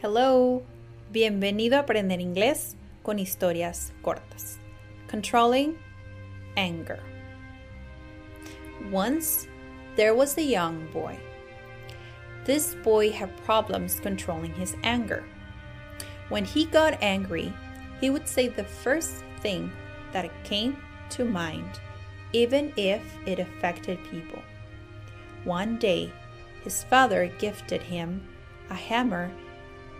Hello, bienvenido a Aprender Inglés con historias cortas. Controlling anger. Once, there was a young boy. This boy had problems controlling his anger. When he got angry, he would say the first thing that came to mind, even if it affected people. One day, his father gifted him a hammer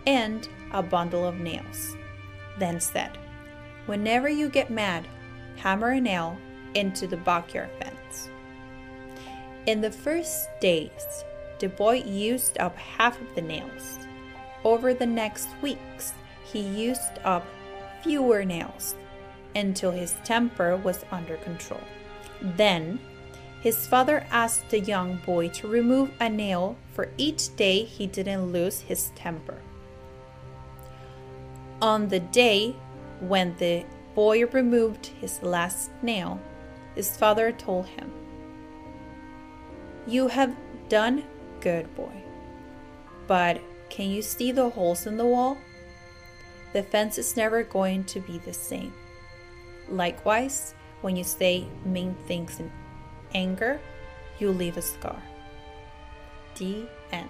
and a bundle of nails, then said, Whenever you get mad, hammer a nail into the backyard fence. In the first days, the boy used up half of the nails. Over the next weeks, he used up fewer nails until his temper was under control. Then, his father asked the young boy to remove a nail for each day he didn't lose his temper. On the day when the boy removed his last nail, his father told him, You have done good, boy. But can you see the holes in the wall? The fence is never going to be the same. Likewise, when you say mean things in anger, you leave a scar. The end.